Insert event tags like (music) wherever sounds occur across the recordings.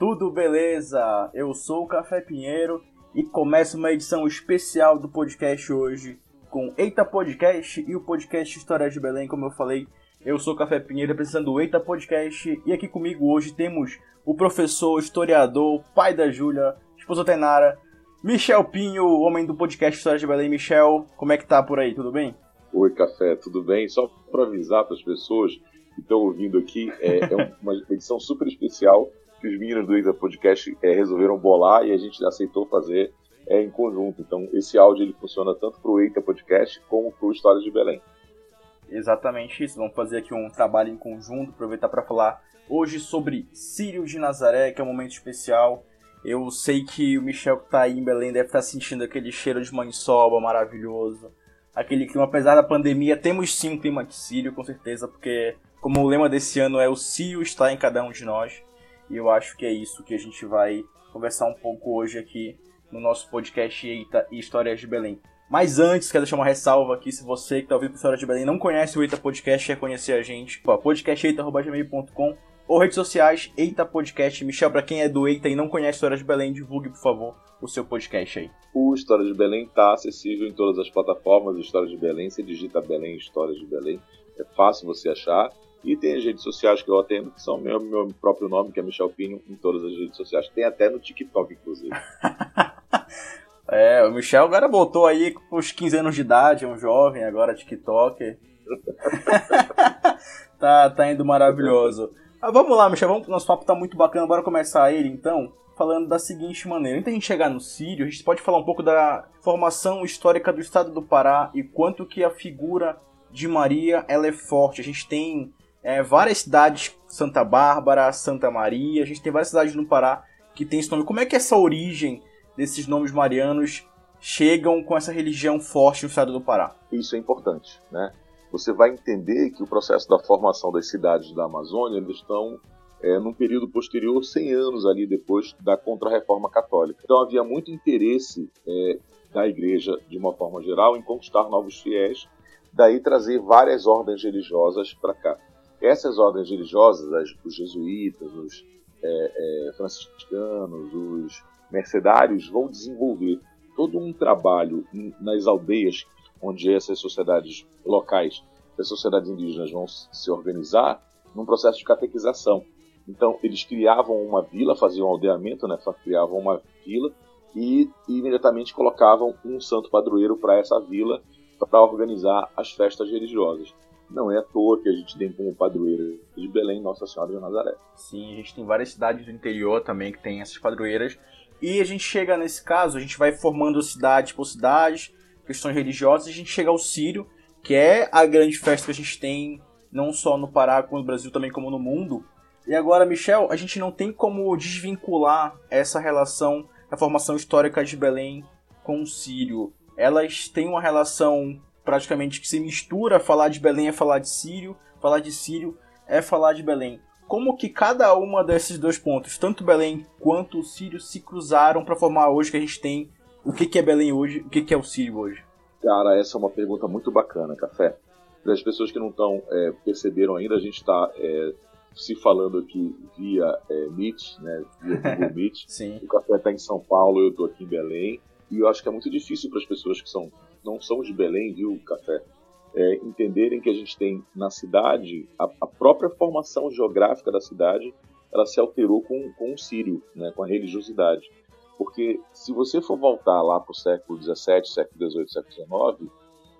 Tudo beleza? Eu sou o Café Pinheiro e começa uma edição especial do podcast hoje com Eita Podcast e o podcast História de Belém, como eu falei. Eu sou o Café Pinheiro, representando o Eita Podcast e aqui comigo hoje temos o professor, historiador, pai da Júlia, esposa Tenara, Michel Pinho, homem do podcast História de Belém. Michel, como é que tá por aí? Tudo bem? Oi, Café, tudo bem? Só para avisar para as pessoas que estão ouvindo aqui, é, é, uma edição super especial que os meninos do Eita Podcast é, resolveram bolar e a gente aceitou fazer é, em conjunto. Então, esse áudio ele funciona tanto para o Eita Podcast como para o História de Belém. Exatamente isso. Vamos fazer aqui um trabalho em conjunto, aproveitar para falar hoje sobre Sírio de Nazaré, que é um momento especial. Eu sei que o Michel que está aí em Belém deve estar tá sentindo aquele cheiro de maniçoba maravilhoso. Aquele clima, apesar da pandemia, temos sim um clima de Sírio, com certeza, porque como o lema desse ano é o Cio está em cada um de nós. E eu acho que é isso que a gente vai conversar um pouco hoje aqui no nosso podcast Eita e Histórias de Belém. Mas antes, quero deixar uma ressalva aqui, se você que está ouvindo História de Belém não conhece o Eita Podcast, quer conhecer a gente, podcasteita.gmail.com ou redes sociais, Eita Podcast. Michel, para quem é do Eita e não conhece História de Belém, divulgue, por favor, o seu podcast aí. O História de Belém está acessível em todas as plataformas História de Belém, você digita Belém, História de Belém, é fácil você achar. E tem as redes sociais que eu atendo, que são meu, meu próprio nome, que é Michel Pinho, em todas as redes sociais. Tem até no TikTok, inclusive. (laughs) é, o Michel agora voltou aí com os 15 anos de idade, é um jovem agora, TikTok. (laughs) tá, tá indo maravilhoso. Ah, vamos lá, Michel, vamos, nosso papo tá muito bacana, bora começar ele então, falando da seguinte maneira. Antes de a gente chegar no Sírio, a gente pode falar um pouco da formação histórica do estado do Pará e quanto que a figura de Maria ela é forte. A gente tem é, várias cidades, Santa Bárbara, Santa Maria, a gente tem várias cidades no Pará que tem esse nome. Como é que essa origem desses nomes marianos chegam com essa religião forte no estado do Pará? Isso é importante, né? Você vai entender que o processo da formação das cidades da Amazônia eles estão é, num período posterior, 100 anos ali depois da Contra-Reforma Católica. Então havia muito interesse é, da Igreja, de uma forma geral, em conquistar novos fiéis, daí trazer várias ordens religiosas para cá. Essas ordens religiosas, as, os jesuítas, os é, é, franciscanos, os mercedários, vão desenvolver todo um trabalho nas aldeias onde essas sociedades locais, as sociedades indígenas vão se organizar num processo de catequização. Então, eles criavam uma vila, faziam um aldeamento, né, criavam uma vila e, e imediatamente colocavam um santo padroeiro para essa vila para organizar as festas religiosas. Não é à toa que a gente tem como padroeira de Belém Nossa Senhora de Nazaré. Sim, a gente tem várias cidades do interior também que tem essas padroeiras. E a gente chega nesse caso, a gente vai formando cidade por cidade, questões religiosas, e a gente chega ao Sírio, que é a grande festa que a gente tem, não só no Pará, como no Brasil, também como no mundo. E agora, Michel, a gente não tem como desvincular essa relação da formação histórica de Belém com o Sírio. Elas têm uma relação praticamente que se mistura, falar de Belém é falar de Sírio, falar de Sírio é falar de Belém. Como que cada uma desses dois pontos, tanto Belém quanto o Sírio, se cruzaram para formar hoje que a gente tem o que, que é Belém hoje, o que, que é o Sírio hoje? Cara, essa é uma pergunta muito bacana, Café. Para as pessoas que não estão é, perceberam ainda, a gente está é, se falando aqui via é, Meet, né, via (laughs) Google Meet. Sim. O Café está em São Paulo, eu estou aqui em Belém. E eu acho que é muito difícil para as pessoas que são não são de Belém, viu, Café? É, entenderem que a gente tem na cidade, a, a, própria formação geográfica da cidade, ela se alterou com, com o Sírio, né, com a religiosidade. Porque se você for voltar lá para o século XVII, século XVIII, século XIX,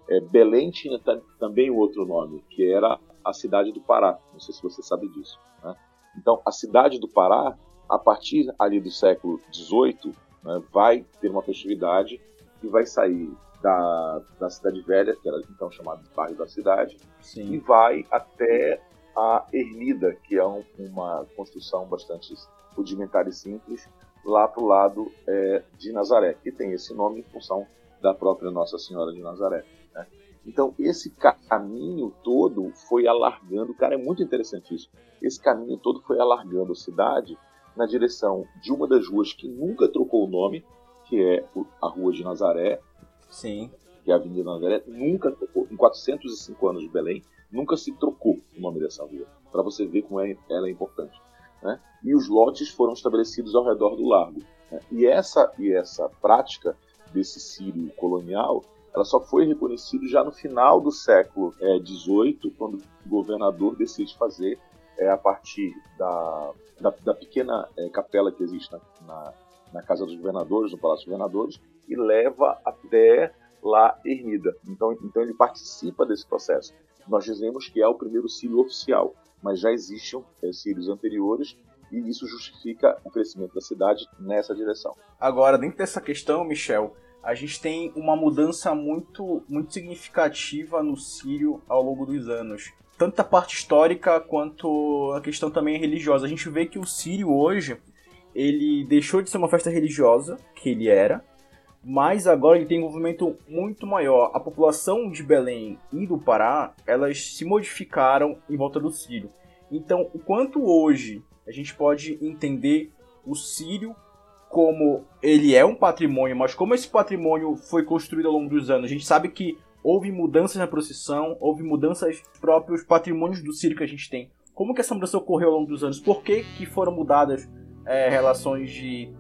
é, Belém tinha também outro nome, que era a cidade do Pará. Não sei se você sabe disso. Né? Então, a cidade do Pará, a partir ali do século XVIII, né, vai ter uma festividade que vai sair da, da Cidade Velha, que era então chamado de bairro da cidade, Sim. e vai até a Ermida, que é um, uma construção bastante rudimentar e simples, lá para o lado é, de Nazaré, que tem esse nome em função da própria Nossa Senhora de Nazaré. Né? Então, esse caminho todo foi alargando, cara, é muito interessante isso. Esse caminho todo foi alargando a cidade na direção de uma das ruas que nunca trocou o nome, que é a Rua de Nazaré, Sim. que é a Avenida Nazaré, nunca trocou, em 405 anos de Belém, nunca se trocou o nome dessa rua, para você ver como é, ela é importante. né? e os lotes foram estabelecidos ao redor do largo. Né? E, essa, e essa prática desse sírio colonial ela só foi reconhecida já no final do século XVIII, é, quando o governador decide fazer, é, a partir da, da, da pequena é, capela que existe na, na, na, Casa dos Governadores, no Palácio dos Governadores, e leva até lá Ermida. Então, então ele participa desse processo. Nós dizemos que é o primeiro sírio oficial, mas já existiam é, sírios anteriores e isso justifica o crescimento da cidade nessa direção. Agora, dentro dessa questão, Michel, a gente tem uma mudança muito, muito significativa no Sírio ao longo dos anos. Tanto a parte histórica quanto a questão também religiosa. A gente vê que o Sírio hoje, ele deixou de ser uma festa religiosa, que ele era, mas agora ele tem um envolvimento muito maior. A população de Belém e do Pará, elas se modificaram em volta do Sírio. Então, o quanto hoje a gente pode entender o Sírio como ele é um patrimônio, mas como esse patrimônio foi construído ao longo dos anos. A gente sabe que houve mudanças na procissão, houve mudanças próprios patrimônios do Sírio que a gente tem. Como que essa mudança ocorreu ao longo dos anos? Por que, que foram mudadas é, relações de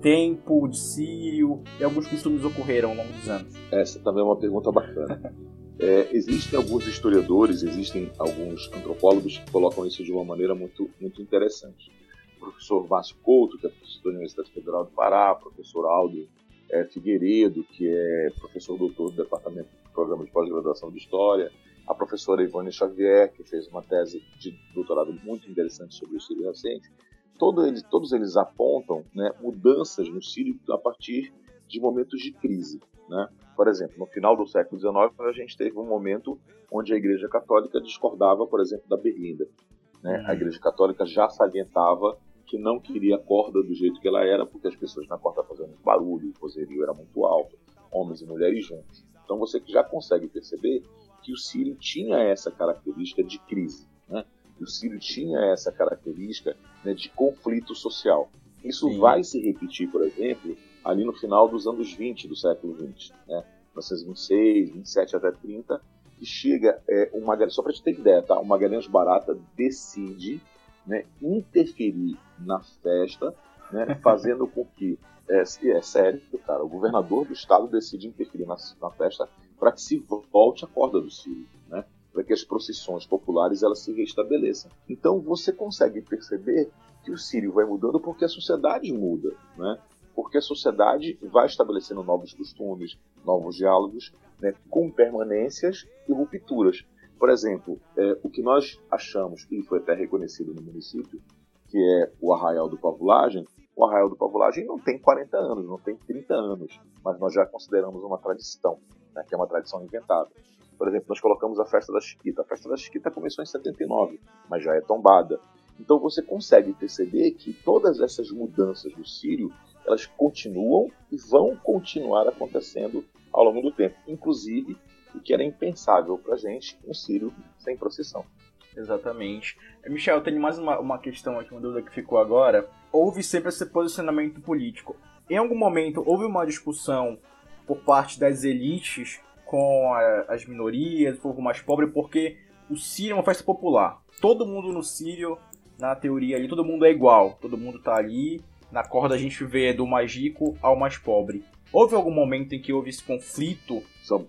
tempo, de Sírio e alguns costumes ocorreram ao longo dos anos? Essa também é uma pergunta bacana. (laughs) É, existem alguns historiadores, existem alguns antropólogos que colocam isso de uma maneira muito, muito interessante professor Márcio Couto, que é professor da Universidade Federal do Pará, professor Aldo é, Figueiredo, que é professor doutor do Departamento do Programa de Pós-Graduação de História, a professora Ivone Xavier, que fez uma tese de doutorado muito interessante sobre o Sírio recente. Todo eles, todos eles apontam né, mudanças no Sírio a partir de momentos de crise. Né? Por exemplo, no final do século XIX, a gente teve um momento onde a Igreja Católica discordava, por exemplo, da Berlinda. Né? A Igreja Católica já salientava que não queria a corda do jeito que ela era, porque as pessoas na corda faziam muito barulho, o poserio era muito alto, homens e mulheres juntos. Então você já consegue perceber que o Sírio tinha essa característica de crise, né? o Sírio tinha essa característica né, de conflito social. Isso Sim. vai se repetir, por exemplo, ali no final dos anos 20 do século 20, né? 1926, 27 até 30, que chega é, uma só para te ter ideia, tá? Uma Magalhães Barata decide né, interferir na festa, né, (laughs) fazendo com que, é, é sério, cara, o governador do estado decide interferir na, na festa para que se volte a corda do né, para que as procissões populares elas se restabeleçam. Então você consegue perceber que o Sírio vai mudando porque a sociedade muda, né? porque a sociedade vai estabelecendo novos costumes, novos diálogos, né, com permanências e rupturas. Por exemplo, é, o que nós achamos, e foi até reconhecido no município, que é o Arraial do Pavulagem, o Arraial do Pavulagem não tem 40 anos, não tem 30 anos, mas nós já consideramos uma tradição, né, que é uma tradição inventada. Por exemplo, nós colocamos a Festa da Chiquita. A Festa da Chiquita começou em 79, mas já é tombada. Então você consegue perceber que todas essas mudanças do Sírio, elas continuam e vão continuar acontecendo ao longo do tempo. Inclusive, o que era impensável para a gente, um Sírio sem procissão. Exatamente. Eh, Michel, tem mais uma, uma questão aqui, uma dúvida que ficou agora. Houve sempre esse posicionamento político. Em algum momento houve uma discussão por parte das elites com a, as minorias, o povo mais pobre, porque o Sírio é uma festa popular. Todo mundo no Sírio, na teoria ali, todo mundo é igual. Todo mundo tá ali. Na corda a gente vê do mais rico ao mais pobre. Houve algum momento em que houve esse conflito?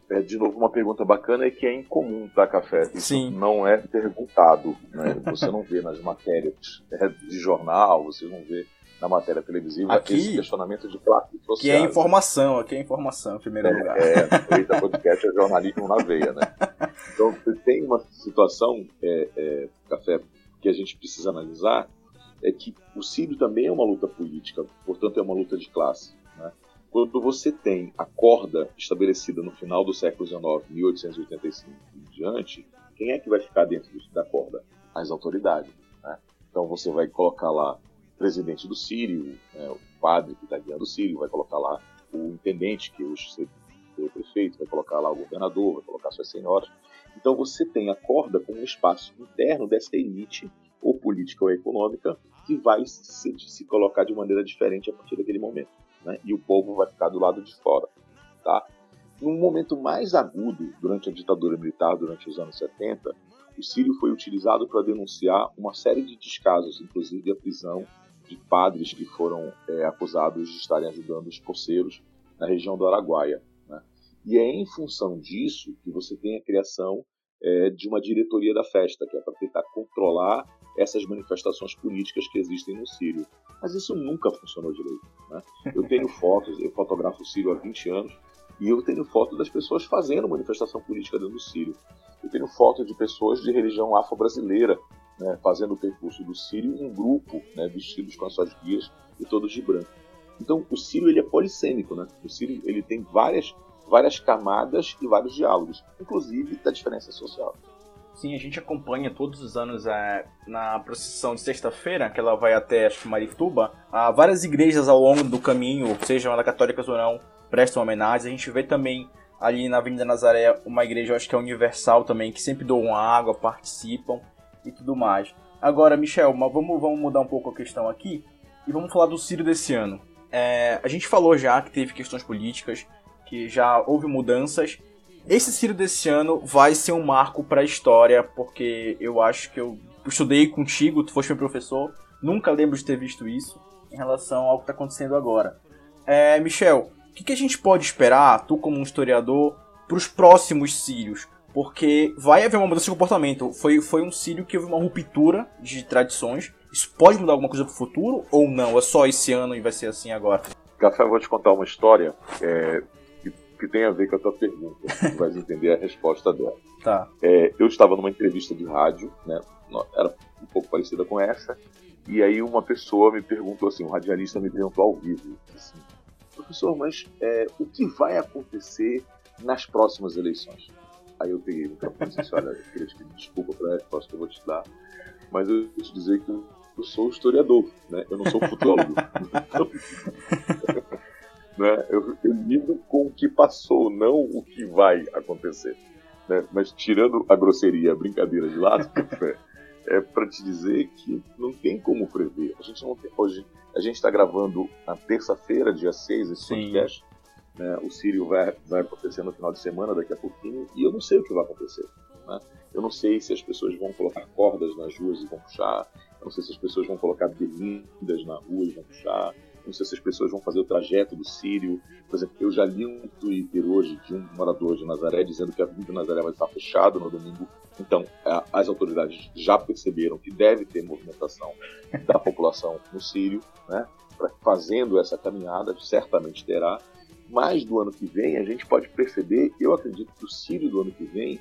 É, de novo, uma pergunta bacana é que é incomum, tá, Café? Isso Sim. não é perguntado. Né? Você não vê nas (laughs) matérias é, de jornal, você não vê na matéria televisiva aqui, esse questionamento de classe. Que é informação, aqui é informação, em primeiro é, lugar. É, o podcast é jornalismo na veia, né? (laughs) Então, tem uma situação, é, é, Café, que a gente precisa analisar, é que o Sírio também é uma luta política, portanto é uma luta de classe. Né? Quando você tem a corda estabelecida no final do século XIX, 1885 e diante, quem é que vai ficar dentro da corda? As autoridades. Né? Então você vai colocar lá presidente do Sírio, né, o padre que está guiando o Sírio, vai colocar lá o intendente, que hoje seria o prefeito, vai colocar lá o governador, vai colocar suas senhoras. Então você tem a corda como um espaço interno dessa elite, ou política ou econômica, que vai se, se colocar de maneira diferente a partir daquele momento né? e o povo vai ficar do lado de fora. Tá? Num momento mais agudo, durante a ditadura militar, durante os anos 70, o Sírio foi utilizado para denunciar uma série de descasos, inclusive a prisão de padres que foram é, acusados de estarem ajudando os poceiros na região do Araguaia. Né? E é em função disso que você tem a criação é, de uma diretoria da festa, que é para tentar controlar essas manifestações políticas que existem no Sírio. Mas isso nunca funcionou direito. Né? Eu tenho (laughs) fotos, eu fotografo o Sírio há 20 anos, e eu tenho foto das pessoas fazendo manifestação política dentro do Sírio. Eu tenho foto de pessoas de religião afro-brasileira né, fazendo o percurso do Sírio em grupo, né, vestidos com as suas guias e todos de branco. Então, o Sírio ele é polissêmico, né? O Sírio ele tem várias, várias camadas e vários diálogos, inclusive da diferença social. Sim, a gente acompanha todos os anos é, na procissão de sexta-feira, que ela vai até, acho Marituba, há várias igrejas ao longo do caminho, sejam elas católicas ou não, prestam homenagem. A gente vê também ali na Avenida Nazaré uma igreja, acho que é universal também, que sempre doam água, participam e tudo mais. Agora, Michel, vamos, vamos mudar um pouco a questão aqui e vamos falar do Ciro desse ano. É, a gente falou já que teve questões políticas, que já houve mudanças. Esse Ciro desse ano vai ser um marco para a história, porque eu acho que eu estudei contigo, tu foste meu professor, nunca lembro de ter visto isso em relação ao que está acontecendo agora. É, Michel, que, que a gente pode esperar, tu como um historiador, para os próximos Sírios? Porque vai haver uma mudança de comportamento. Foi, foi um Sírio que houve uma ruptura de tradições. Isso pode mudar alguma coisa para o futuro ou não? É só esse ano e vai ser assim agora? Café, eu vou te contar uma história é, que, que, tem a ver com a tua pergunta. (laughs) Tu vais entender a resposta dela. Tá. É, eu estava numa entrevista de rádio, né? Era um pouco parecida com essa. E aí uma pessoa me perguntou assim, um radialista me perguntou ao vivo, assim, professor, mas é, o que vai acontecer nas próximas eleições? Aí eu peguei no campo e disse, olha, eu queria te pedir desculpa pela resposta que eu vou te dar, mas eu vou te dizer que eu sou historiador, né? eu não sou futurólogo. (laughs) né? eu, eu lido com o que passou, não o que vai acontecer. Né? Mas tirando a grosseria, a brincadeira de lado, é para te dizer que não tem como prever. A gente não tem, hoje a gente está gravando na terça-feira, dia 6, esse Sim. podcast. Né? O Sírio vai, vai acontecer no final de semana, daqui a pouquinho, e eu não sei o que vai acontecer. Né? Eu não sei se as pessoas vão colocar cordas nas ruas e vão puxar. Eu não sei se as pessoas vão colocar berlindas na rua e vão puxar. Eu não sei se as pessoas vão fazer o trajeto do Sírio. Por exemplo, eu já li um Twitter hoje de um morador de Nazaré dizendo que a Avenida Nazaré vai estar fechada no domingo então, as autoridades já perceberam que deve ter movimentação da população no Sírio, né? fazendo essa caminhada, certamente terá. Mas do ano que vem, a gente pode perceber, eu acredito que o Sírio do ano que vem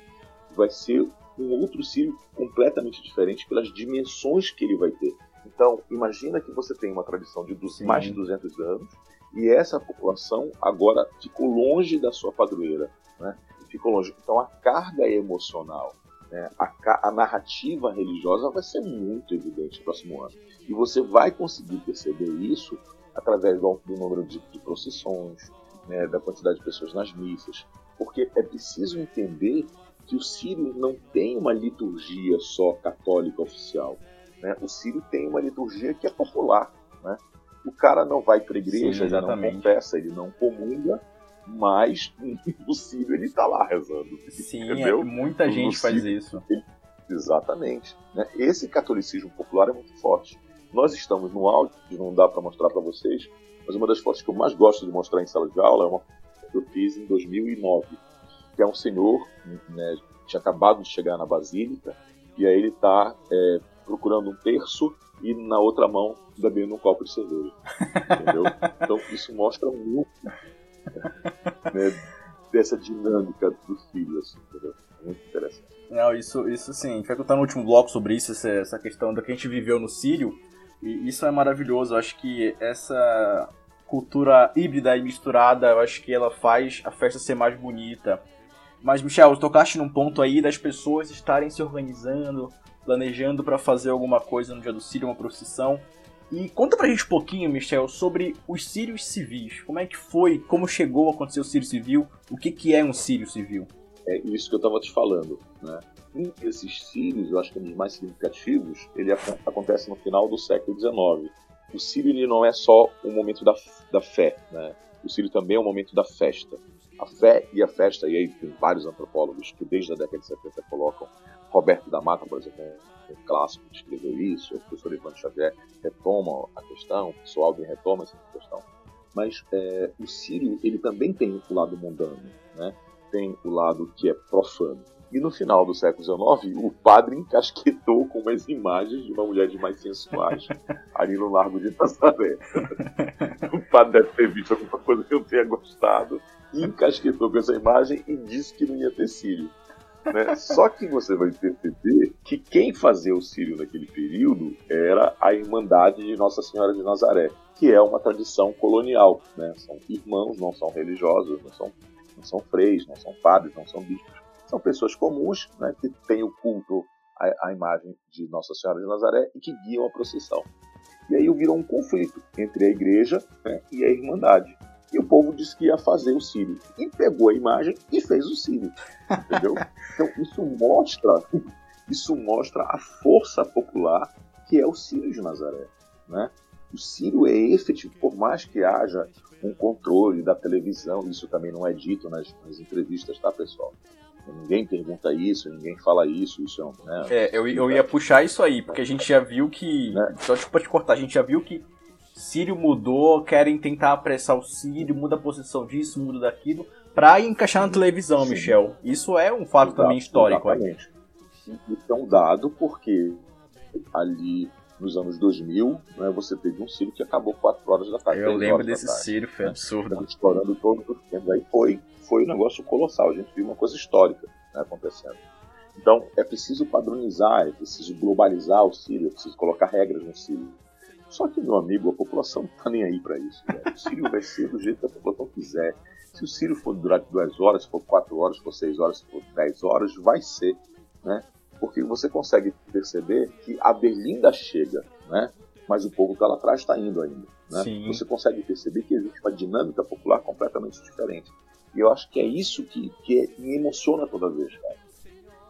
vai ser um outro Sírio completamente diferente pelas dimensões que ele vai ter. Então, imagina que você tem uma tradição de mais de 200 anos e essa população agora ficou longe da sua padroeira, né? ficou longe. Então, a carga emocional né, a, a, narrativa religiosa vai ser muito evidente no próximo ano. E você vai conseguir perceber isso através do, do número de, de procissões, né, da quantidade de pessoas nas missas. Porque é preciso entender que o sírio não tem uma liturgia só católica oficial. Né? O sírio tem uma liturgia que é popular. Né? O cara não vai para a igreja, Sim, ele não confessa, ele não comunga, mas (laughs) no Sírio ele está lá rezando. Sim, é entendeu? É, muita gente no faz Sírio, isso. Ele, exatamente. Né? Esse catolicismo popular é muito forte. Nós estamos no áudio, não dá para mostrar para vocês, mas uma das fotos que eu mais gosto de mostrar em sala de aula é uma que eu fiz em 2009, que é um senhor né, que tinha acabado de chegar na Basílica, e aí ele está é, procurando um terço e na outra mão bebendo um copo de cerveja. Entendeu? (laughs) Então isso mostra muito né, dessa dinâmica dos filhos, entendeu? Muito interessante. Não, isso, isso sim, a gente vai contar no último bloco sobre isso, essa, essa questão do que a gente viveu no Sírio, e isso é maravilhoso, eu acho que essa cultura híbrida e misturada, eu acho que ela faz a festa ser mais bonita. Mas, Michel, tocaste num ponto aí das pessoas estarem se organizando, planejando para fazer alguma coisa no dia do Sírio, uma procissão. E conta pra gente um pouquinho, Michel, sobre os sírios civis. Como é que foi, como chegou a acontecer o sírio civil, o que, que é um sírio civil? É isso que eu estava te falando, né? Um desses sírios, eu acho que é um dos mais significativos, ele acontece no final do século XIX. O sírio ele não é só um momento da, da fé, né? O sírio também é um momento da festa. A fé e a festa, e aí tem vários antropólogos que desde a década de 70 colocam Roberto da Mata, por exemplo, um clássico que escreveu isso, o professor Ivan Xavier retoma a questão, o pessoal retoma essa questão. Mas é, o Sírio, ele também tem o lado mundano, né? Tem o lado que é profano. E no final do século XIX, o padre encasquetou com umas imagens de uma mulher de mais sensuais (laughs) ali no Largo de Nazaré. o padre deve ter visto alguma coisa que eu tenha gostado, encasquetou com essa imagem e disse que não ia ter Sírio. Né? Só que você vai perceber que quem fazia o Sírio naquele período era a Irmandade de Nossa Senhora de Nazaré, que é uma tradição colonial. Né? São irmãos, não são religiosos, não são, não são freis, não são padres, não são bispos. São pessoas comuns né, que têm o culto à, à imagem de Nossa Senhora de Nazaré e que guiam a procissão. E aí virou um conflito entre a igreja né, e a Irmandade. E o povo disse que ia fazer o Sírio. E pegou a imagem e fez o Sírio. Entendeu? (laughs) Então isso mostra, isso mostra a força popular que é o Sírio de Nazaré. Né? O Sírio é efetivo, por mais que haja um controle da televisão, isso também não é dito nas, nas entrevistas, tá, pessoal? Ninguém pergunta isso, ninguém fala isso, isso é, né? é eu, eu ia puxar isso aí, porque a gente já viu que. Né? Só tipo, te cortar, a gente já viu que Sírio mudou, querem tentar apressar o Sírio, muda a posição disso, muda daquilo, pra encaixar na televisão, Sim. Michel. Isso é um fato Exato, também histórico. Exatamente. Isso é um dado porque ali nos anos 2000, né, você teve um Sírio que acabou 4 horas da tarde. Eu lembro desse Sírio, foi absurdo. Explorando todos os tempos. Aí foi, foi um negócio colossal, a gente viu uma coisa histórica né, acontecendo. Então, é preciso padronizar, é preciso globalizar o Sírio, é preciso colocar regras no Sírio. Só que, meu amigo, a população não está nem aí para isso. Né? O Sírio vai ser do jeito que a população quiser. Se o Sírio for durante duas horas, se for quatro horas, se for seis horas, se for dez horas, vai ser. Né? Porque você consegue perceber que a Berlinda chega, né? mas o povo que tá lá atrás está indo ainda. Né? Você consegue perceber que existe uma dinâmica popular completamente diferente. E eu acho que é isso que, que me emociona toda vez, cara.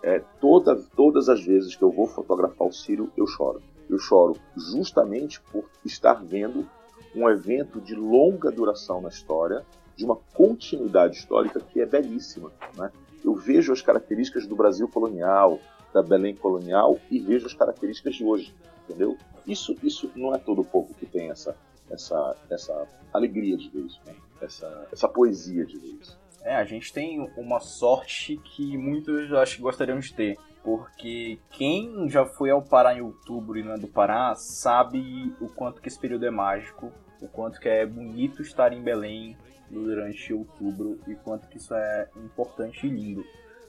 É, toda, todas as vezes que eu vou fotografar o Sírio, eu choro eu choro justamente por estar vendo um evento de longa duração na história, de uma continuidade histórica que é belíssima. Né? Eu vejo as características do Brasil colonial, da Belém colonial e vejo as características de hoje, entendeu? Isso, isso não é todo povo que tem essa, essa, essa alegria de ver isso, né? essa, essa poesia de ver isso. É, a gente tem uma sorte que muitos acho que gostariam de ter porque quem já foi ao Pará em outubro e não é do Pará sabe o quanto que esse período é mágico, o quanto que é bonito estar em Belém durante outubro e quanto que isso é importante e lindo.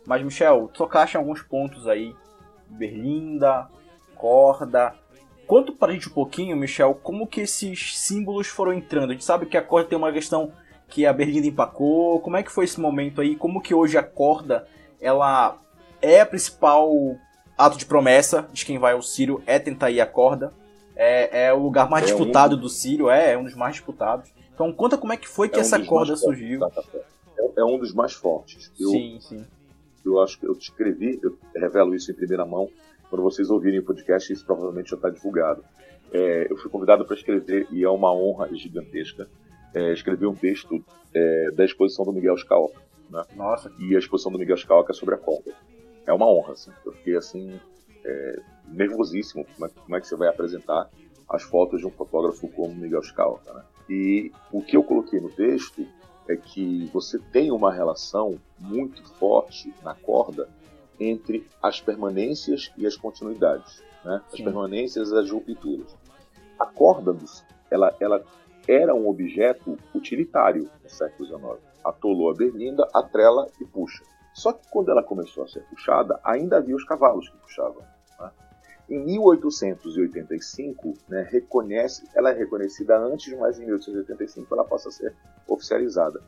Mas Michel, tocaste em alguns pontos aí, Berlinda, corda. Conta pra gente um pouquinho, Michel, como que esses símbolos foram entrando. A gente sabe que a corda tem uma questão que a Berlinda empacou. Como é que foi esse momento aí? Como que hoje a corda ela é a principal ato de promessa de quem vai ao Sírio, é tentar ir à corda. É, é o lugar mais é disputado um... do Sírio, é, é um dos mais disputados. Então conta como é que foi que é um essa corda surgiu. Tá, tá, tá. É, é, um dos mais fortes. Eu, sim, sim. Eu acho que eu te escrevi, eu revelo isso em primeira mão. Quando vocês ouvirem o podcast, isso provavelmente já está divulgado. É, eu fui convidado para escrever, e é uma honra gigantesca, é, escrever um texto é, da exposição do Miguel Scaoca. Né? Nossa. E a exposição do Miguel Scaoca é sobre a corda é uma honra, assim. Eu fiquei assim, é, nervosíssimo como é, como é, que você vai apresentar as fotos de um fotógrafo como Miguel Scalca, né? E o que eu coloquei no texto é que você tem uma relação muito forte na corda entre as permanências e as continuidades, né? As Sim. permanências e as rupturas. A corda, ela, ela era um objeto utilitário no século XIX. Atolou a berlinda, atrela e puxa. Só que quando ela começou a ser puxada, ainda havia os cavalos que puxavam. Em 1885, né, reconhece, ela é reconhecida antes, mas em 1885 ela passa a ser oficializada.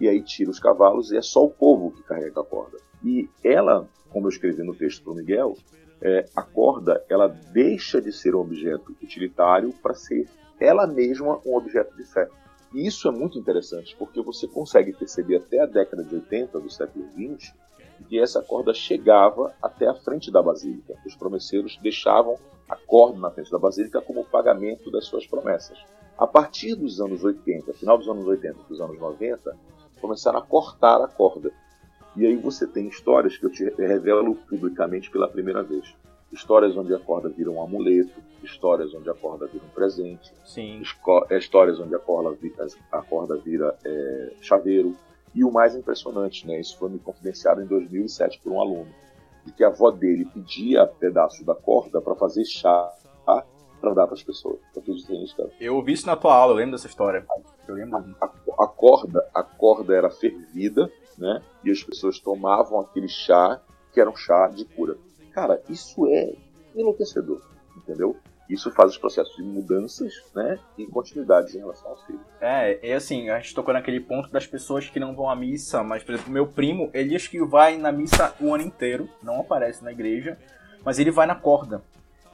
E aí tira os cavalos e é só o povo que carrega a corda. E ela, como eu escrevi no texto para o Miguel, é, a corda ela deixa de ser um objeto utilitário para ser ela mesma um objeto de fé. E isso é muito interessante, porque você consegue perceber até a década de 80 do século 20 e essa corda chegava até a frente da basílica. Os promesseiros deixavam a corda na frente da basílica como pagamento das suas promessas. A partir dos anos 80, final dos anos 80 e dos anos 90, começaram a cortar a corda. E aí você tem histórias que eu te revelo publicamente pela primeira vez. Histórias onde a corda vira um amuleto, histórias onde a corda vira um presente, Sim. histórias onde a corda, vira, a corda vira é, chaveiro, e o mais impressionante, né, isso foi me confidenciado em 2007 por um aluno, de que a avó dele pedia pedaços da corda para fazer chá para dar para as pessoas. Eu ouvi isso na tua aula, eu lembro dessa história. Eu lembro. A, a, a, corda, a corda era fervida, né? E as pessoas tomavam aquele chá que era um chá de cura. Cara, isso é enlouquecedor, entendeu? Isso faz os processos de mudanças, né, e continuidades em relação ao filho. É, e assim, a gente tocou naquele ponto das pessoas que não vão à missa, mas, por exemplo, meu primo, ele diz que vai na missa o ano inteiro, não aparece na igreja, mas ele vai na corda.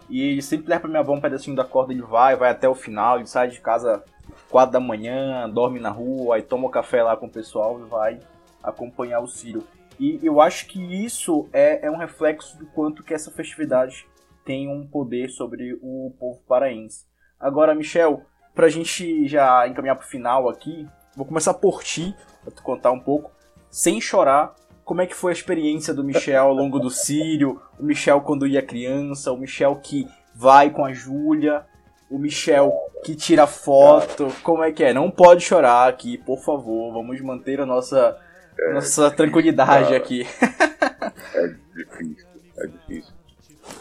E ele sempre leva pra minha avó um pedacinho da corda, ele vai, vai até o final, ele sai de casa 4 da manhã, dorme na rua, aí toma o café lá com o pessoal e vai acompanhar o Ciro. E eu acho que isso é, é um reflexo do quanto que essa festividade tem um poder sobre o povo paraense. Agora, Michel, pra gente já encaminhar pro final aqui, vou começar por ti, pra tu contar um pouco, sem chorar, como é que foi a experiência do Michel ao longo do Sírio, o Michel quando ia criança, o Michel que vai com a Júlia, o Michel que tira foto, como é que é? Não pode chorar aqui, por favor, vamos manter a nossa, é, nossa tranquilidade aqui. É difícil, é difícil.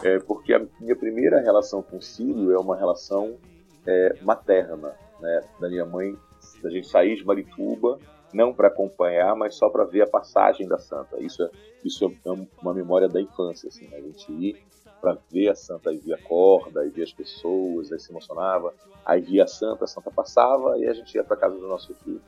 É porque a minha primeira relação com o Sírio é uma relação é, materna, né? Da minha mãe, da gente sair de Marituba não para acompanhar, mas só para ver a passagem da santa. Isso é, isso é uma memória da infância, assim, né? a gente ir para ver a santa, aí via corda, aí via as pessoas, aí se emocionava, aí via a santa, a santa passava e a gente ia para casa do nosso filho,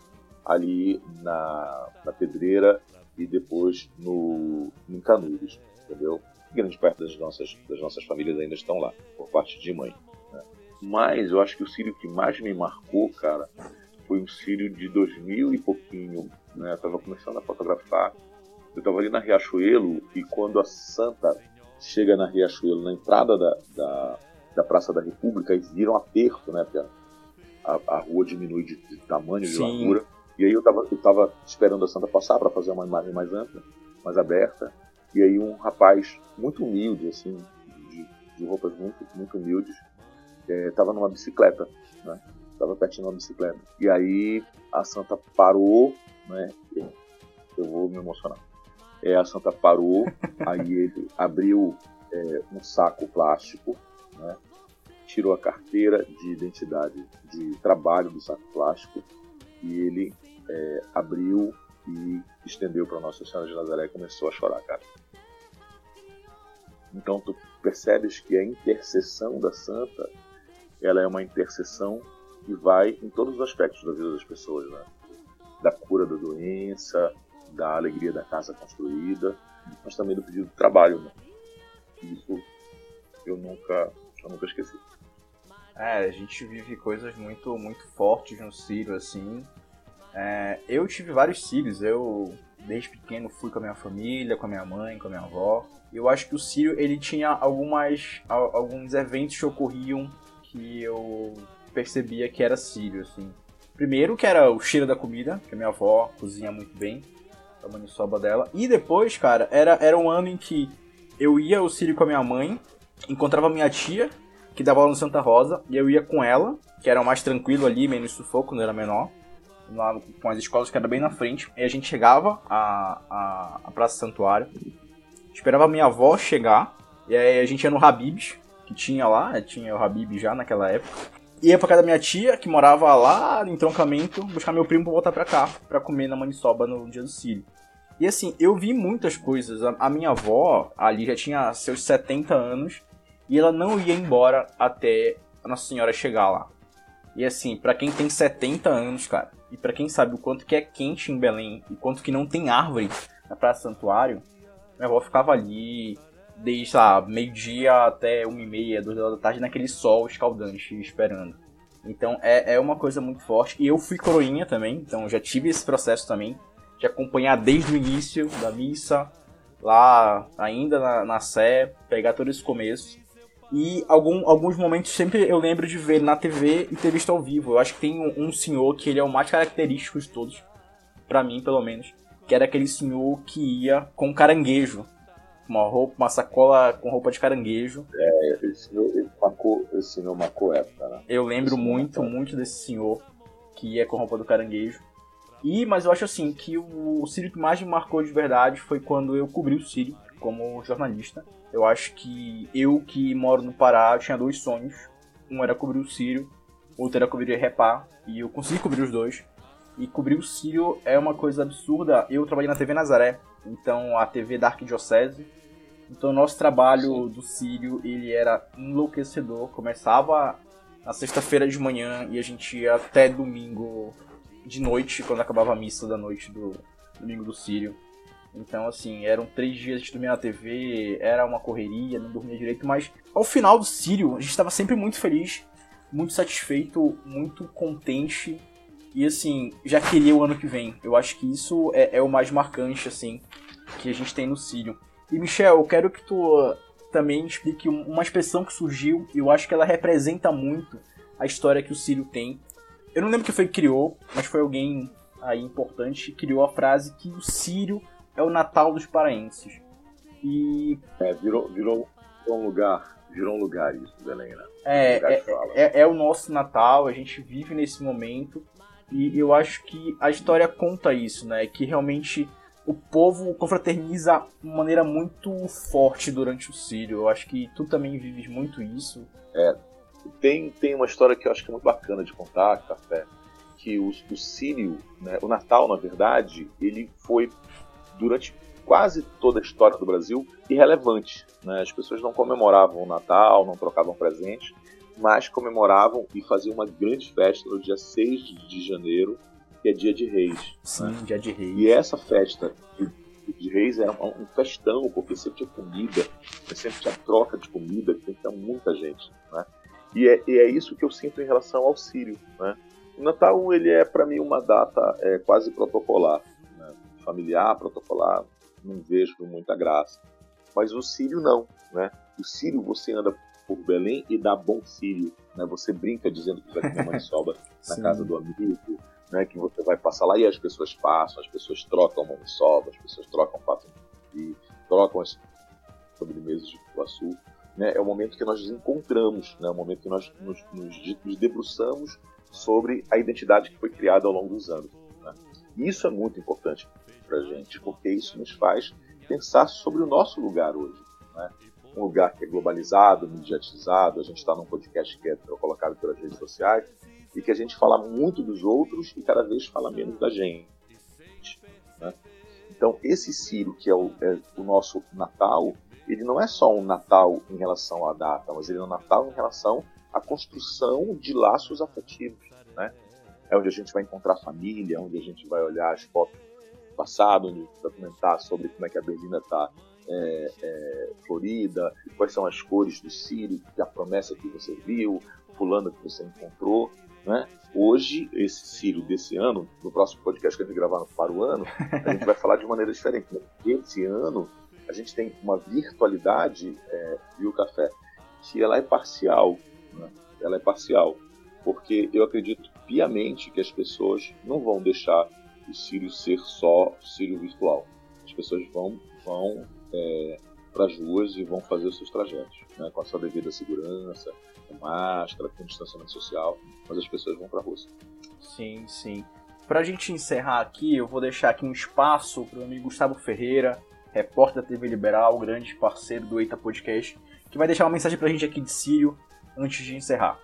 ali na, na pedreira e depois no, em Canudos, entendeu? Grande parte das nossas, das nossas famílias ainda estão lá, por parte de mãe. Né? Mas eu acho que o Sírio que mais me marcou, cara, foi um Sírio de 2000 e pouquinho, né? Eu tava começando a fotografar. Eu tava ali na Riachuelo e quando a Santa chega na Riachuelo, na entrada da, da, da Praça da República, e viram um aperto, né? Porque a, a, rua diminui de, de tamanho, de Sim. largura. E aí eu tava, eu tava esperando a Santa passar para fazer uma imagem mais ampla, mais aberta. E aí um rapaz muito humilde, assim, de, de roupas muito, muito humildes, estava é, numa bicicleta, né? de uma bicicleta. E aí a santa parou, né? Eu vou me emocionar. É, a santa parou, (laughs) aí ele abriu é, um saco plástico, né? tirou a carteira de identidade de trabalho do saco plástico e ele é, abriu e estendeu para Nossa Senhora de Nazaré e começou a chorar, cara. Então tu percebes que a intercessão da santa, ela é uma intercessão que vai em todos os aspectos da vida das pessoas, né? Da cura da doença, da alegria da casa construída, mas também do pedido de trabalho, né? Isso eu nunca, eu nunca esqueci. É, a gente vive coisas muito, muito fortes no Sírio, assim. É, eu tive vários Sírios, eu desde pequeno fui com a minha família, com a minha mãe, com a minha avó. Eu acho que o Sírio, ele tinha algumas, alguns eventos que ocorriam que eu percebia que era sírio, assim. Primeiro que era o cheiro da comida, que a minha avó cozinha muito bem, a maniçoba dela. E depois, cara, era, era um ano em que eu ia ao sírio com a minha mãe, encontrava minha tia, que dava aula no Santa Rosa, e eu ia com ela, que era mais tranquilo ali, menos sufoco, quando era menor, lá com as escolas que era bem na frente. E a gente chegava à, à, à Praça Santuário, esperava a minha avó chegar, e aí a gente ia no Habibs, que tinha lá, tinha o Habib já naquela época ia pra casa da minha tia, que morava lá no entroncamento, buscar meu primo pra voltar pra cá, pra comer na maniçoba no dia do Círio. E assim, eu vi muitas coisas. A, a, minha avó, ali já tinha seus 70 anos, e ela não ia embora até a Nossa Senhora chegar lá. E assim, para quem tem 70 anos, cara, e para quem sabe o quanto que é quente em Belém, e quanto que não tem árvore na Praça Santuário, minha avó ficava ali, desde, lá, meio-dia até uma e meia, duas horas da tarde, naquele sol escaldante, esperando. Então é, é uma coisa muito forte. E eu fui coroinha também, então já tive esse processo também, de acompanhar desde o início da missa, lá ainda na, na Sé, pegar todo esse começo. E algum, alguns momentos sempre eu lembro de ver na TV e ter visto ao vivo. Eu acho que tem um, um senhor que ele é o mais característico de todos, para mim pelo menos, que era aquele senhor que ia com caranguejo. Uma roupa, uma sacola com roupa de caranguejo. É, esse senhor, ele marcou, esse senhor marcou época, né? Eu lembro Esse muito, muito desse senhor que ia com roupa do caranguejo. E, mas eu acho assim, que o, o Sírio que mais me marcou de verdade foi quando eu cobri o Sírio como jornalista. Eu acho que eu que moro no Pará, tinha dois sonhos. Um era cobrir o Sírio, outro era cobrir o Repá. E eu consegui cobrir os dois. E cobrir o Sírio é uma coisa absurda. Eu trabalhei na TV Nazaré, então a TV da Arquidiocese. Então o nosso trabalho do Sírio, ele era enlouquecedor. Começava na sexta-feira de manhã e a gente ia até domingo de noite, quando acabava a missa da noite do domingo do Sírio. Então, assim, eram três dias de dormir na TV, era uma correria, não dormia direito, mas ao final do Sírio, a gente estava sempre muito feliz, muito satisfeito, muito contente. E assim, já queria o ano que vem. Eu acho que isso é, é o mais marcante, assim, que a gente tem no Sírio. E Michel, eu quero que tu uh, também explique um- uma expressão que surgiu, e eu acho que ela representa muito a história que o Sírio tem. Eu não lembro quem foi que criou, mas foi alguém aí importante que criou a frase que o Sírio é o Natal dos paraenses. E É, virou, virou um lugar, virou um lugar isso, Belém, né? é, Um é, é, é o nosso Natal, a gente vive nesse momento e eu acho que a história conta isso, né? Que realmente o povo confraterniza de uma maneira muito forte durante o Sírio. Eu acho que tu também vives muito isso. Tem, tem uma história que eu acho que é muito bacana de contar, Café, que o, o Sírio, né, o Natal, na verdade, ele foi, durante quase toda a história do Brasil, irrelevante. Né? As pessoas não comemoravam o Natal, não trocavam presentes, mas comemoravam e faziam uma grande festa no dia 6 de, janeiro, que é dia de reis. Sim, dia de rei. E essa festa de, de reis era um, festão, porque sempre tinha comida, sempre tinha troca de comida, que tinha muita gente, né? E é, e é isso que eu sinto em relação ao Sírio, né? O Natal, ele é para mim uma data é, quase protocolar, né? Familiar, protocolar, não vejo com muita graça. Mas o Sírio não, né? O Sírio você anda por Belém e dá bom Sírio, né? Você brinca dizendo que vai comer maniçoba (laughs) na Sim. casa do amigo, né, que você vai passar lá e as pessoas passam, as pessoas trocam maniçoba, as pessoas trocam pato e trocam as sobremesas de cupuaçu. Né, é o momento que nós nos encontramos, né, é o momento que nós nos, nos, nos debruçamos sobre a identidade que foi criada ao longo dos anos. Né. E isso é muito importante para a gente, porque isso nos faz pensar sobre o nosso lugar hoje. Né? Um lugar que é globalizado, mediatizado, a gente está num podcast que é colocado pelas redes sociais, e que a gente fala muito dos outros e cada vez fala menos da gente. né? Então, esse Ciro, que é o, é o nosso Natal, ele não é só um Natal em relação à data, mas ele é um Natal em relação à construção de laços afetivos. Né? É onde a gente vai encontrar família, onde a gente vai olhar as fotos passado, onde vai comentar sobre como é que a Berlina está é, é, florida, quais são as cores do Ciro, a promessa que você viu, fulano que você encontrou. Né? Hoje, esse Círio desse ano, no próximo podcast que a gente gravar para o ano, a gente vai falar de maneira diferente. Esse ano, a gente tem uma virtualidade, é, viu, Café, que ela é parcial. Né? Ela é parcial. Porque eu acredito piamente que as pessoas não vão deixar o Círio ser só Círio virtual. As pessoas vão, vão é, para as ruas e vão fazer os seus trajetos, né? com a sua devida segurança, com máscara, com distanciamento social, mas as pessoas vão para a rua. Sim, sim. Pra gente encerrar aqui, eu vou deixar aqui um espaço pro amigo Gustavo Ferreira, repórter da TV Liberal, grande parceiro do Eita Podcast, que vai deixar uma mensagem pra gente aqui de Sírio antes de encerrar.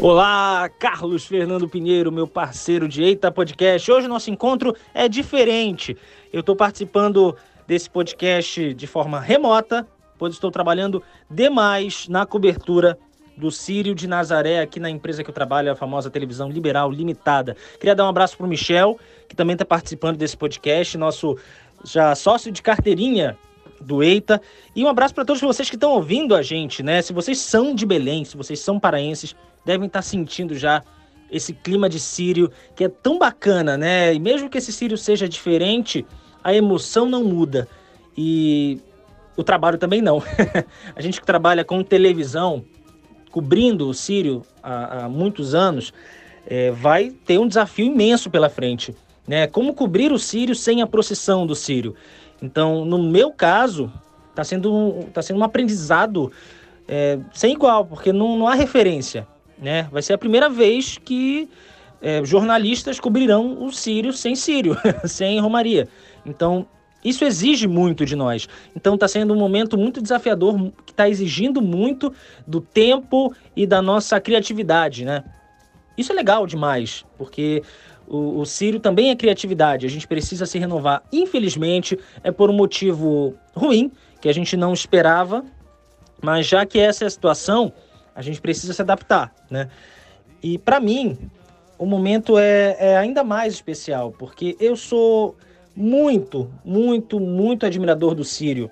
Olá, Carlos Fernando Pinheiro, meu parceiro de Eita Podcast. Hoje o nosso encontro é diferente. Eu estou participando desse podcast de forma remota, pois estou trabalhando demais na cobertura do Sírio de Nazaré, aqui na empresa que eu trabalho, a famosa Televisão Liberal Limitada. Queria dar um abraço para o Michel, que também está participando desse podcast, nosso já sócio de carteirinha do Eita. E um abraço para todos vocês que estão ouvindo a gente, né? Se vocês são de Belém, se vocês são paraenses, devem estar sentindo já esse clima de Sírio, que é tão bacana, né? E mesmo que esse Sírio seja diferente, a emoção não muda. E o trabalho também não. (laughs) a gente que trabalha com televisão, cobrindo o Sírio há, há muitos anos, é, vai ter um desafio imenso pela frente. né? Como cobrir o Sírio sem a procissão do Sírio. Então, no meu caso, está sendo, um, tá sendo um aprendizado é, sem igual, porque não, não há referência. Né? Vai ser a primeira vez que é, jornalistas cobrirão o Sírio sem Sírio, (laughs) sem Romaria. Então, isso exige muito de nós. Então está sendo um momento muito desafiador, que está exigindo muito do tempo e da nossa criatividade, né? Isso é legal demais, porque o, o Sírio também é criatividade. A gente precisa se renovar. Infelizmente, é por um motivo ruim, que a gente não esperava, mas já que essa é a situação, a gente precisa se adaptar, né? E para mim, o momento é, é ainda mais especial, porque eu sou muito, muito, muito admirador do Sírio.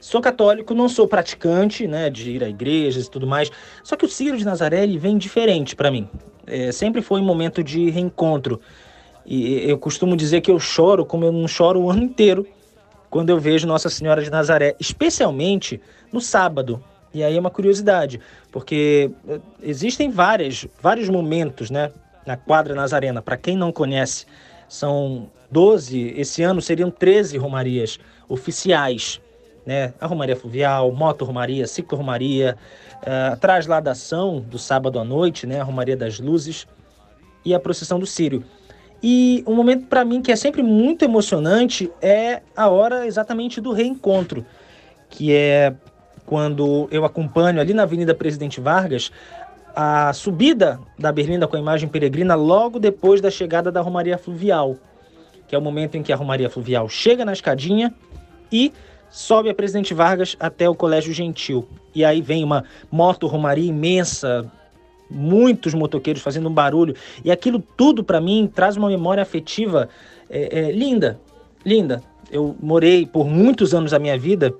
Sou católico, não sou praticante, né, de ir a igrejas e tudo mais. Só que o Sírio de Nazaré ele vem diferente para mim. É, sempre foi um momento de reencontro. E eu costumo dizer que eu choro como eu não choro o ano inteiro quando eu vejo Nossa Senhora de Nazaré, especialmente no sábado. E aí é uma curiosidade, porque eh, existem várias, vários momentos, né, na quadra nazarena. Para quem não conhece, são 12, esse ano seriam 13 romarias oficiais, né? A Romaria Fluvial, Moto Romaria, Ciclo Romaria, eh, a trasladação do sábado à noite, né? A Romaria das Luzes e a procissão do Sírio. E um momento para mim que é sempre muito emocionante é a hora exatamente do reencontro, que é quando eu acompanho ali na Avenida Presidente Vargas a subida da Berlinda com a imagem peregrina logo depois da chegada da Romaria Fluvial, que é o momento em que a Romaria Fluvial chega na escadinha e sobe a Presidente Vargas até o Colégio Gentil. E aí vem uma moto Romaria imensa, muitos motoqueiros fazendo um barulho. E aquilo tudo, para mim, traz uma memória afetiva é, é, linda, linda. Eu morei por muitos anos da minha vida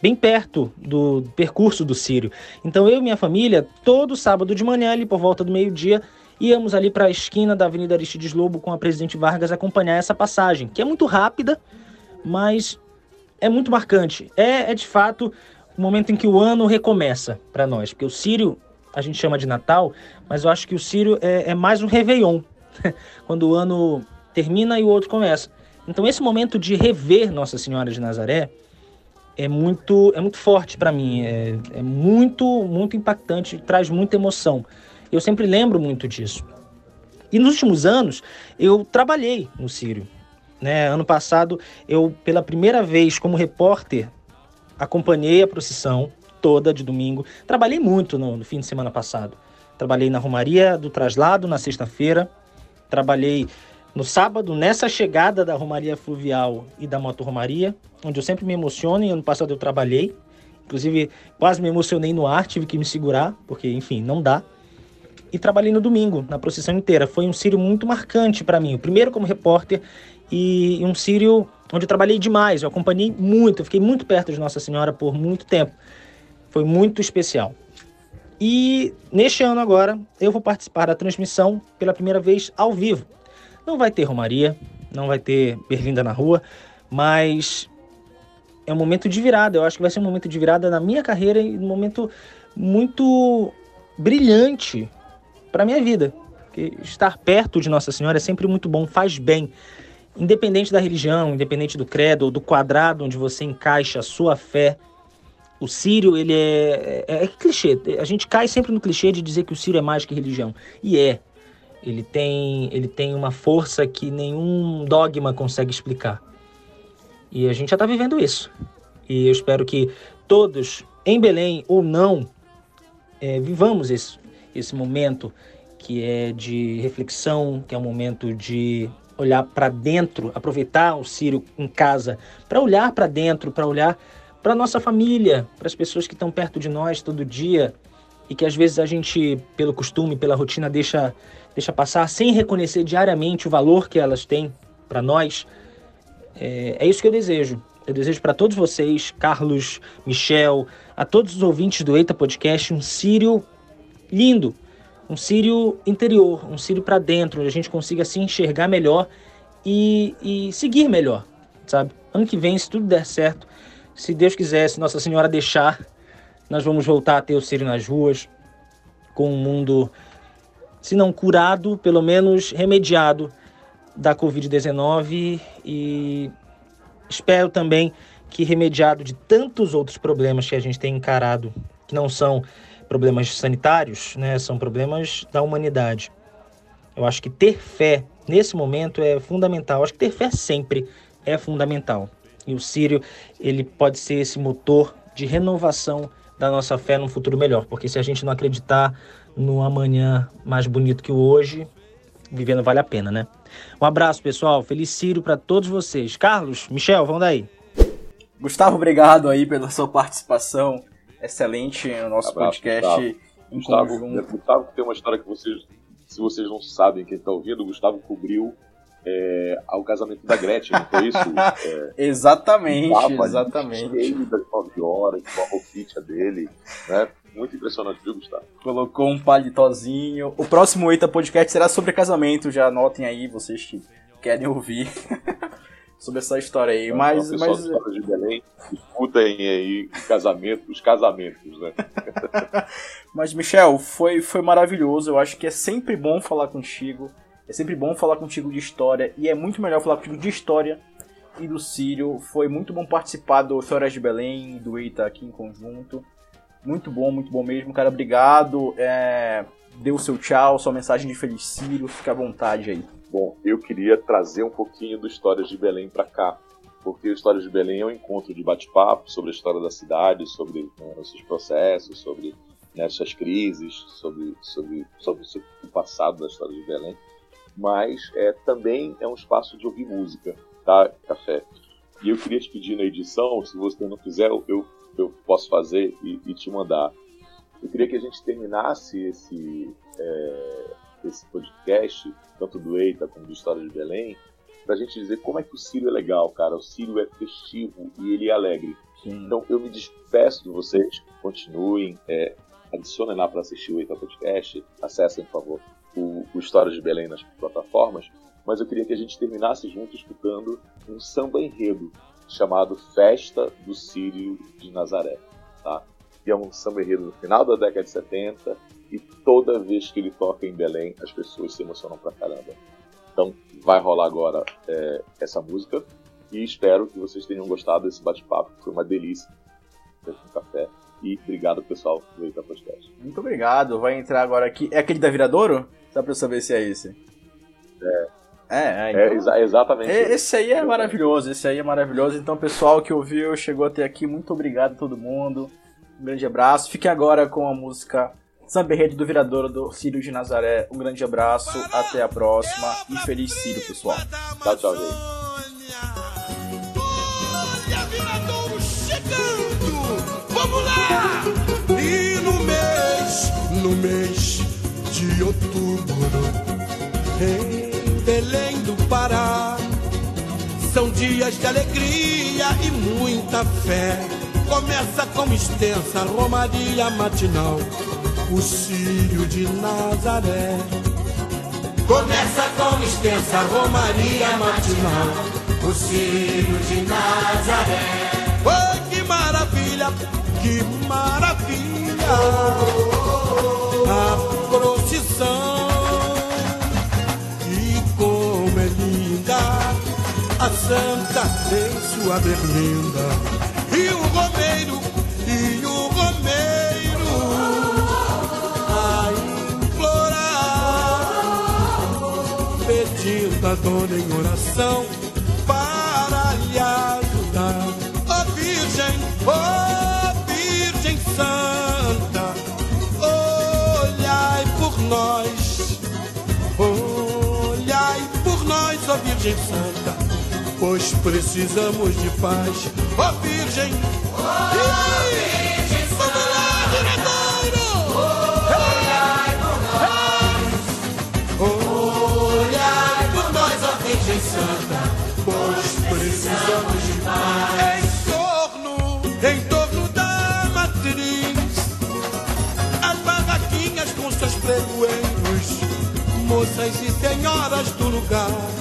bem perto do percurso do Sírio. Então eu e minha família, todo sábado de manhã, ali por volta do meio-dia, íamos ali para a esquina da Avenida Aristides Lobo com a Presidente Vargas acompanhar essa passagem, que é muito rápida, mas é muito marcante. É, é de fato o momento em que o ano recomeça para nós, porque o Sírio a gente chama de Natal, mas eu acho que o Sírio é, é mais um Réveillon, (laughs) quando o ano termina e o outro começa. Então esse momento de rever Nossa Senhora de Nazaré é muito, é muito forte para mim, é, é muito, muito impactante, traz muita emoção. Eu sempre lembro muito disso. E nos últimos anos eu trabalhei no Sírio. Né? Ano passado eu, pela primeira vez como repórter, acompanhei a procissão toda de domingo. Trabalhei muito no, no fim de semana passado. Trabalhei na Romaria do Traslado na sexta-feira. Trabalhei no sábado, nessa chegada da Romaria Fluvial e da Moto Romaria, onde eu sempre me emociono, e ano passado eu trabalhei. Inclusive, quase me emocionei no ar, tive que me segurar, porque, enfim, não dá. E trabalhei no domingo, na procissão inteira. Foi um sírio muito marcante para mim. O primeiro como repórter e um sírio onde eu trabalhei demais. Eu acompanhei muito, eu fiquei muito perto de Nossa Senhora por muito tempo. Foi muito especial. E neste ano agora, eu vou participar da transmissão pela primeira vez ao vivo. Não vai ter Romaria, não vai ter Berlinda na rua, mas é um momento de virada. Eu acho que vai ser um momento de virada na minha carreira e um momento muito brilhante para minha vida. Porque estar perto de Nossa Senhora é sempre muito bom, faz bem. Independente da religião, independente do credo ou do quadrado onde você encaixa a sua fé, o Sírio, ele é, é, é, clichê. A gente cai sempre no clichê de dizer que o Sírio é mais que religião. E é. Ele tem, ele tem uma força que nenhum dogma consegue explicar. E a gente já está vivendo isso. E eu espero que todos, em Belém ou não, é, vivamos esse, esse momento que é de reflexão, que é um momento de olhar para dentro, aproveitar o Sírio em casa, para olhar para dentro, para olhar para nossa família, para as pessoas que estão perto de nós todo dia e que às vezes a gente, pelo costume, pela rotina, deixa deixa passar sem reconhecer diariamente o valor que elas têm para nós. É, é isso que eu desejo. Eu desejo para todos vocês, Carlos, Michel, a todos os ouvintes do Eita Podcast, um Sírio lindo, um Sírio interior, um Sírio para dentro, onde a gente consiga se enxergar melhor e, e seguir melhor, sabe? Ano que vem, se tudo der certo, se Deus quiser, se Nossa Senhora deixar, nós vamos voltar a ter o Sírio nas ruas, com um mundo se não curado, pelo menos remediado da Covid-19 e espero também que, remediado de tantos outros problemas que a gente tem encarado, que não são problemas sanitários, né, são problemas da humanidade. Eu acho que ter fé nesse momento é fundamental. Eu acho que ter fé sempre é fundamental. E o Sírio, ele pode ser esse motor de renovação da nossa fé num futuro melhor, porque se a gente não acreditar no amanhã mais bonito que o hoje, vivendo vale a pena, né? Um abraço, pessoal. Feliz Sírio para todos vocês. Carlos, Michel, vão daí. Gustavo, obrigado aí pela sua participação excelente no nosso abraço, podcast. Gustavo. Gustavo, Gustavo tem uma história que vocês, se vocês não sabem, quem está ouvindo, o Gustavo cobriu é, ao casamento da Gretchen, não foi isso? (laughs) É, exatamente, exatamente. Cheio das 9 horas, com a roupinha dele, né? Muito impressionante, viu, Gustavo? Colocou um palitozinho. O próximo Eita Podcast será sobre casamento, já anotem aí, vocês que querem ouvir (laughs) sobre essa história aí. Então, mas, então, mas... de Belém, escutem aí casamento, os casamentos, né? (laughs) mas, Michel, foi, foi maravilhoso. Eu acho que é sempre bom falar contigo. É sempre bom falar contigo de história. E é muito melhor falar contigo de história e do Sírio. Foi muito bom participar do Histórias de Belém e do Eita aqui em conjunto. Muito bom, muito bom mesmo, cara. Obrigado. É... Dê o seu tchau, sua mensagem de feliz Círio. Fica à vontade aí. Bom, eu queria trazer um pouquinho do Histórias de Belém para cá. Porque o Histórias de Belém é um encontro de bate-papo sobre a história da cidade, sobre né, os seus processos, sobre né, suas crises, sobre, sobre, sobre, sobre o passado da história de Belém. Mas é, também é um espaço de ouvir música, tá, Café? E eu queria te pedir na edição, se você não quiser, eu eu posso fazer e, e, te mandar. Eu queria que a gente terminasse esse, é, esse podcast, tanto do Eita como do História de Belém, para a gente dizer como é que o Sírio é legal, cara. O Sírio é festivo e ele é alegre. Sim. Então eu me despeço de vocês, continuem, é, adicionem lá para assistir o Eita Podcast, acessem, por favor, o, o História de Belém nas plataformas. Mas eu queria que a gente terminasse junto escutando um samba enredo chamado Festa do Sírio de Nazaré, tá? Que é um samba enredo no final da década de 70 e toda vez que ele toca em Belém as pessoas se emocionam pra caramba. Então vai rolar agora é, essa música e espero que vocês tenham gostado desse bate-papo, foi uma delícia com café. E obrigado, pessoal, do Eita Podcast. Muito obrigado. Vai entrar agora aqui. É aquele da Viradouro? Dá pra eu saber se é esse. É. É, é, é então, é exa exatamente. É, esse aí é maravilhoso, esse aí é maravilhoso. Então, pessoal que ouviu, chegou até aqui, muito obrigado a todo mundo. Um grande abraço. Fique agora com a música Samba Rede do Viradouro do Círio de Nazaré. Um grande abraço, até a próxima e feliz Círio, pessoal. Tchau, tchau, gente. Vamos lá! E no mês, no mês de outubro, hey. Belém do Pará. São dias de alegria e muita fé. Começa com extensa romaria matinal, o Sírio de Nazaré. Começa com extensa romaria matinal, o Sírio de Nazaré. Oh, que maravilha, que maravilha! A procissão a santa em sua berlinda. E o romeiro, e o romeiro a implorar, pedindo a dona em oração para lhe ajudar. Ó oh, Virgem, ó oh, Virgem Santa, olhai por nós, olhai por nós, ó oh, Virgem Santa pois precisamos de paz. Ó oh, Virgem! Ó oh, Virgem! Diretor! Olhai por nós! Olhai por nós, ó Virgem Santa, pois precisamos de paz. Em torno, em torno da matriz, as barraquinhas com seus pregoeiros, moças e senhoras do lugar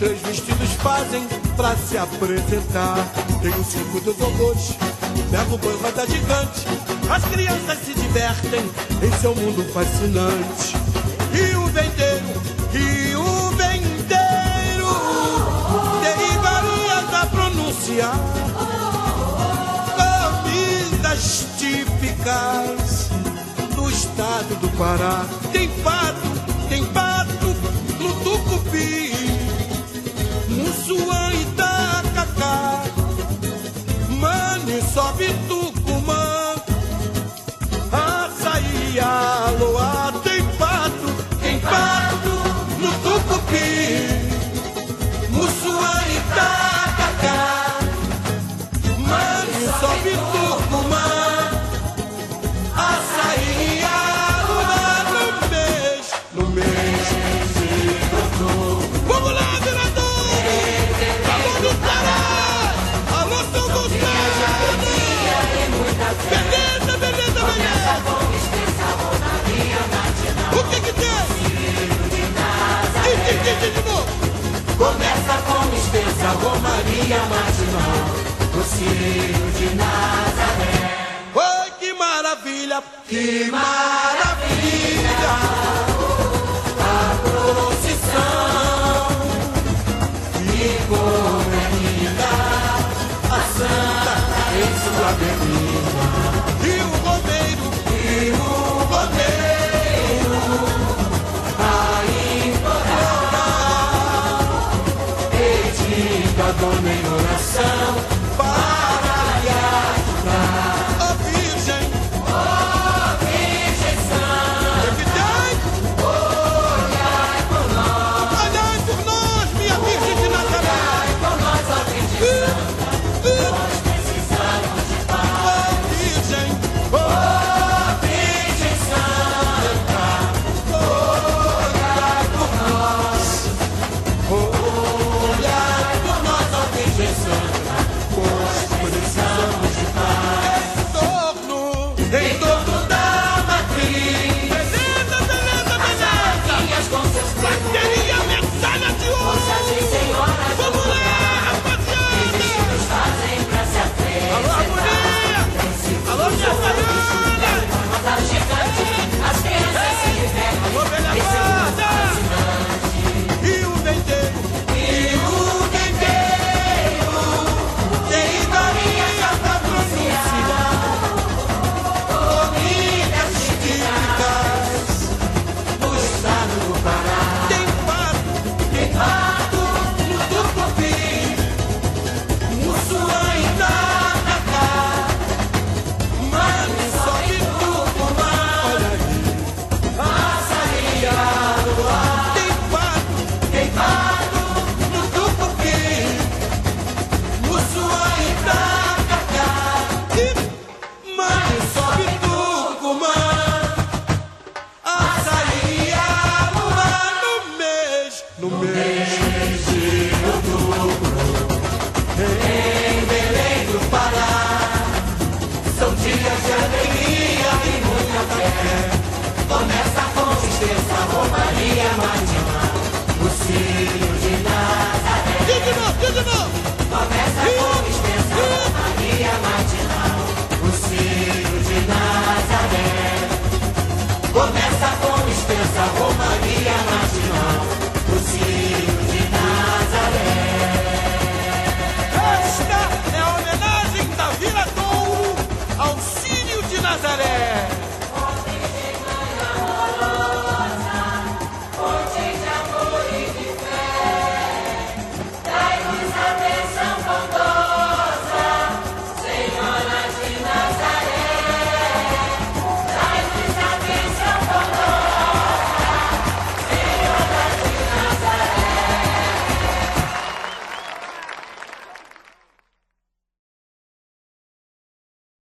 Três vestidos fazem pra se apresentar. Tem o circo do horrores, pega o banco da gigante. As crianças se divertem em seu mundo fascinante. E o vendeiro, e o vendeiro, tem varias a pronunciar Comidas típicas do estado do Pará. Tem pato, tem pato no tucupi Mussuã e. Mane sobe tucumã. Açaí, aloá. Tem pato, tem pato no tucupi. Romaria Matinal No Círio de Nazaré Oi, que maravilha! Que maravilha A procissão E como é linda A santa em sua avenida